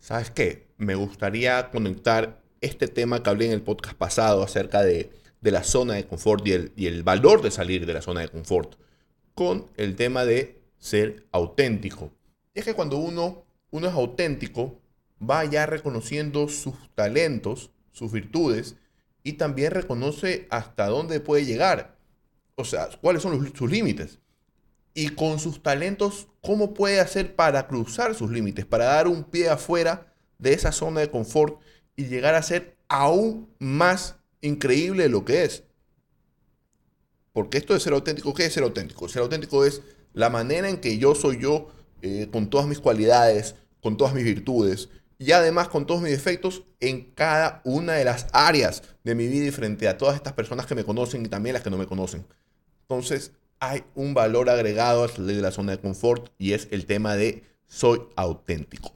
¿sabes qué? Me gustaría conectar este tema que hablé en el podcast pasado acerca de, la zona de confort y el, y el valor de salir de la zona de confort con el tema de ser auténtico. es que cuando uno, uno es auténtico, va ya reconociendo sus talentos, sus virtudes, y también reconoce hasta dónde puede llegar. O sea, cuáles son sus límites. Y con sus talentos, cómo puede hacer para cruzar sus límites, para dar un pie afuera de esa zona de confort y llegar a ser aún más increíble lo que es. Porque esto de ser auténtico, ¿qué es ser auténtico? Ser auténtico es la manera en que yo soy yo, eh, con todas mis cualidades, con todas mis virtudes, y además con todos mis defectos en cada una de las áreas de mi vida y frente a todas estas personas que me conocen y también las que no me conocen. Entonces hay un valor agregado a salir de la zona de confort y es el tema de soy auténtico.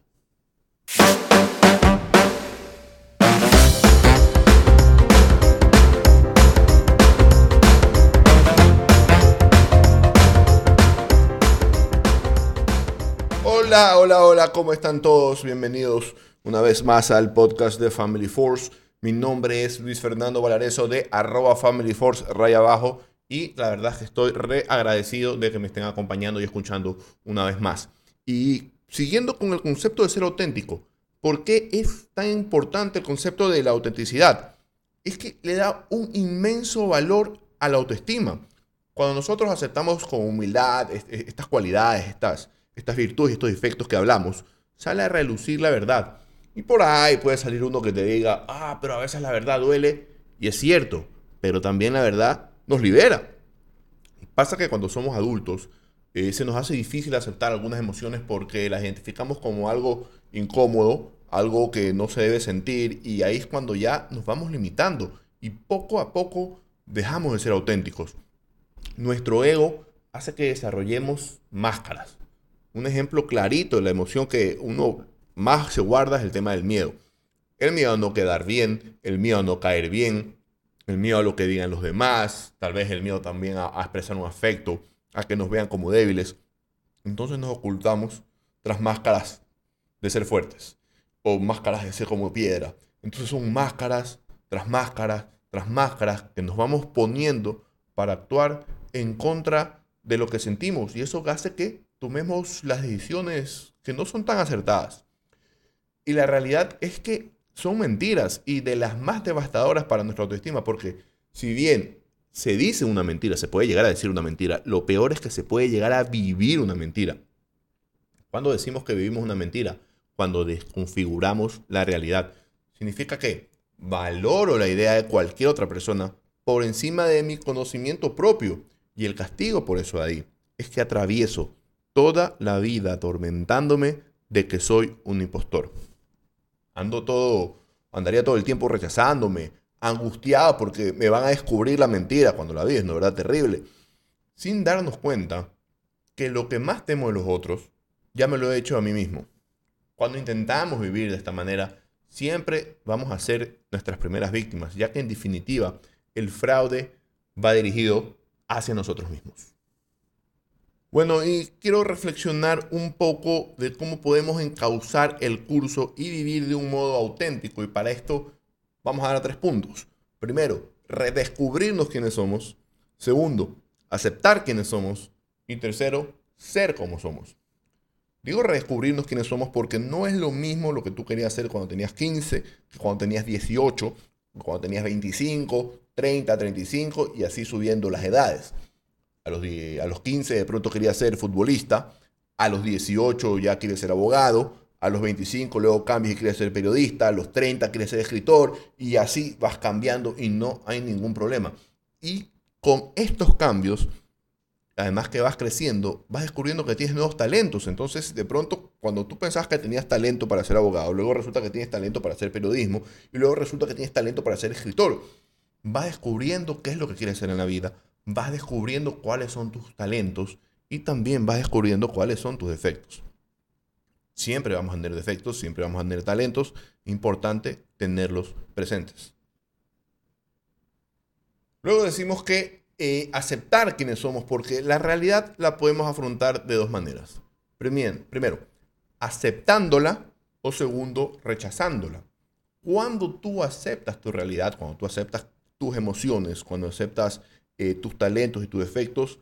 Hola, hola, hola, ¿cómo están todos? Bienvenidos una vez más al podcast de Family Force. Mi nombre es Luis Fernando Valareso de arroba Family Force raya abajo y la verdad es que estoy re agradecido de que me estén acompañando y escuchando una vez más. Y siguiendo con el concepto de ser auténtico, ¿por qué es tan importante el concepto de la autenticidad? Es que le da un inmenso valor a la autoestima. Cuando nosotros aceptamos con humildad estas cualidades, estas estas virtudes y estos defectos que hablamos, sale a relucir la verdad. Y por ahí puede salir uno que te diga, ah, pero a veces la verdad duele. Y es cierto, pero también la verdad nos libera. Pasa que cuando somos adultos eh, se nos hace difícil aceptar algunas emociones porque las identificamos como algo incómodo, algo que no se debe sentir y ahí es cuando ya nos vamos limitando y poco a poco dejamos de ser auténticos. Nuestro ego hace que desarrollemos máscaras un ejemplo clarito de la emoción que uno más se guarda es el tema del miedo. El miedo a no quedar bien, el miedo a no caer bien, el miedo a lo que digan los demás, tal vez el miedo también a, expresar un afecto, a que nos vean como débiles. Entonces nos ocultamos tras máscaras de ser fuertes o máscaras de ser como piedra. Entonces son máscaras tras máscaras tras máscaras que nos vamos poniendo para actuar en contra de lo que sentimos y eso hace que tomemos las decisiones que no son tan acertadas. Y la realidad es que son mentiras y de las más devastadoras para nuestra autoestima, porque si bien se dice una mentira, se puede llegar a decir una mentira, lo peor es que se puede llegar a vivir una mentira. Cuando decimos que vivimos una mentira, cuando desconfiguramos la realidad, significa que valoro la idea de cualquier otra persona por encima de mi conocimiento propio y el castigo por eso ahí es que atravieso toda la vida atormentándome de que soy un impostor. Ando todo, andaría todo el tiempo rechazándome, angustiado porque me van a descubrir la mentira cuando la vi, ¿no verdad? Terrible. Sin darnos cuenta que lo que más temo de los otros, ya me lo he hecho a mí mismo. Cuando intentamos vivir de esta manera, siempre vamos a ser nuestras primeras víctimas, ya que en definitiva el fraude va dirigido hacia nosotros mismos. Bueno, y quiero reflexionar un poco de cómo podemos encauzar el curso y vivir de un modo auténtico. Y para esto vamos a dar tres puntos. Primero, redescubrirnos quiénes somos. Segundo, aceptar quiénes somos. Y tercero, ser como somos. Digo redescubrirnos quiénes somos porque no es lo mismo lo que tú querías hacer cuando tenías 15, cuando tenías 18, cuando tenías 25, 30, 35 y así subiendo las edades a los, a los 15 de pronto quería ser futbolista, a los 18 ya quiere ser abogado, a los 25 luego cambias y quieres ser periodista, a los 30 quieres ser escritor y así vas cambiando y no hay ningún problema. Y con estos cambios, además que vas creciendo, vas descubriendo que tienes nuevos talentos. Entonces, de pronto, cuando tú pensabas que tenías talento para ser abogado, luego resulta que tienes talento para hacer periodismo y luego resulta que tienes talento para ser escritor. Vas descubriendo qué es lo que quieres hacer en la vida, vas descubriendo cuáles son tus talentos y también vas descubriendo cuáles son tus defectos. Siempre vamos a tener defectos, siempre vamos a tener talentos. Importante tenerlos presentes. Luego decimos que eh, aceptar quiénes somos, porque la realidad la podemos afrontar de dos maneras. Primero, aceptándola o segundo, rechazándola. Cuando tú aceptas tu realidad, cuando tú aceptas tus emociones, cuando aceptas eh, tus talentos y tus defectos,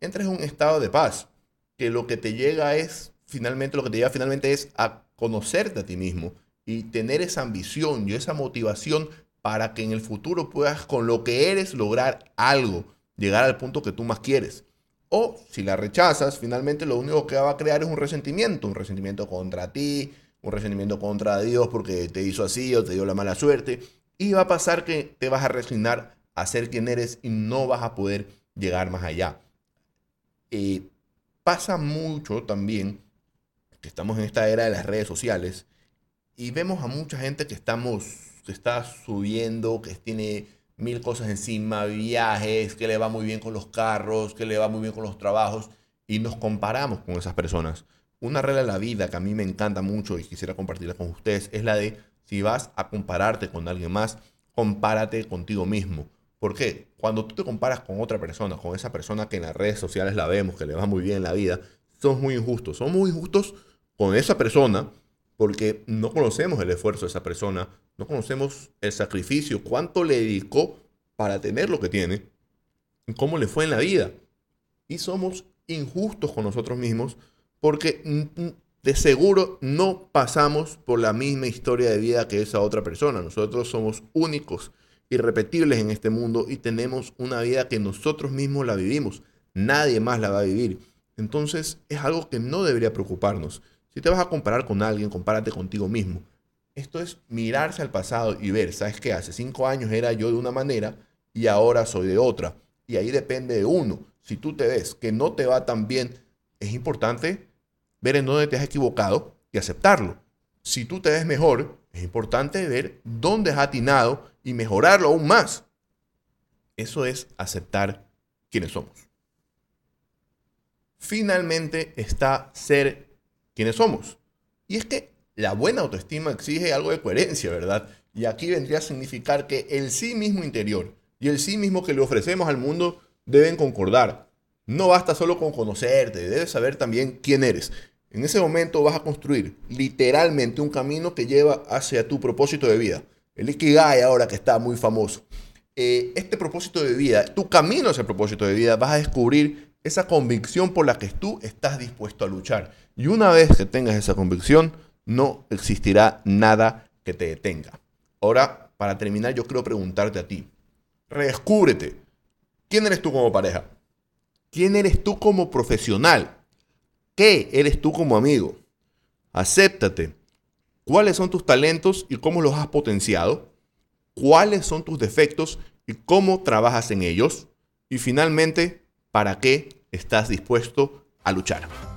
entras en un estado de paz, que lo que te llega es, finalmente, lo que te llega finalmente es a conocerte a ti mismo y tener esa ambición y esa motivación para que en el futuro puedas con lo que eres lograr algo, llegar al punto que tú más quieres. O si la rechazas, finalmente lo único que va a crear es un resentimiento, un resentimiento contra ti, un resentimiento contra Dios porque te hizo así o te dio la mala suerte. Y va a pasar que te vas a resignar a ser quien eres y no vas a poder llegar más allá. Eh, pasa mucho también que estamos en esta era de las redes sociales y vemos a mucha gente que estamos que está subiendo, que tiene mil cosas encima, viajes, que le va muy bien con los carros, que le va muy bien con los trabajos y nos comparamos con esas personas. Una regla de la vida que a mí me encanta mucho y quisiera compartirla con ustedes es la de si vas a compararte con alguien más, compárate contigo mismo. ¿Por qué? Cuando tú te comparas con otra persona, con esa persona que en las redes sociales la vemos, que le va muy bien en la vida, son muy injustos. Son muy injustos con esa persona porque no conocemos el esfuerzo de esa persona, no conocemos el sacrificio, cuánto le dedicó para tener lo que tiene, cómo le fue en la vida. Y somos injustos con nosotros mismos porque de seguro no pasamos por la misma historia de vida que esa otra persona. Nosotros somos únicos, irrepetibles en este mundo y tenemos una vida que nosotros mismos la vivimos. Nadie más la va a vivir. Entonces es algo que no debería preocuparnos. Si te vas a comparar con alguien, compárate contigo mismo. Esto es mirarse al pasado y ver, ¿sabes qué? Hace cinco años era yo de una manera y ahora soy de otra. Y ahí depende de uno. Si tú te ves que no te va tan bien, es importante ver en dónde te has equivocado y aceptarlo. Si tú te ves mejor, es importante ver dónde has atinado y mejorarlo aún más. Eso es aceptar quiénes somos. Finalmente está ser quienes somos. Y es que la buena autoestima exige algo de coherencia, ¿verdad? Y aquí vendría a significar que el sí mismo interior y el sí mismo que le ofrecemos al mundo deben concordar. No basta solo con conocerte, debes saber también quién eres. En ese momento vas a construir literalmente un camino que lleva hacia tu propósito de vida. El Ikigai ahora que está muy famoso. Eh, este propósito de vida, tu camino hacia el propósito de vida, vas a descubrir esa convicción por la que tú estás dispuesto a luchar. Y una vez que tengas esa convicción, no existirá nada que te detenga. Ahora, para terminar, yo quiero preguntarte a ti. Redescúbrete. ¿Quién eres tú como pareja? ¿Quién eres tú como profesional? ¿Qué eres tú como amigo? Acéptate. ¿Cuáles son tus talentos y cómo los has potenciado? ¿Cuáles son tus defectos y cómo trabajas en ellos? Y finalmente, ¿para qué estás dispuesto a luchar?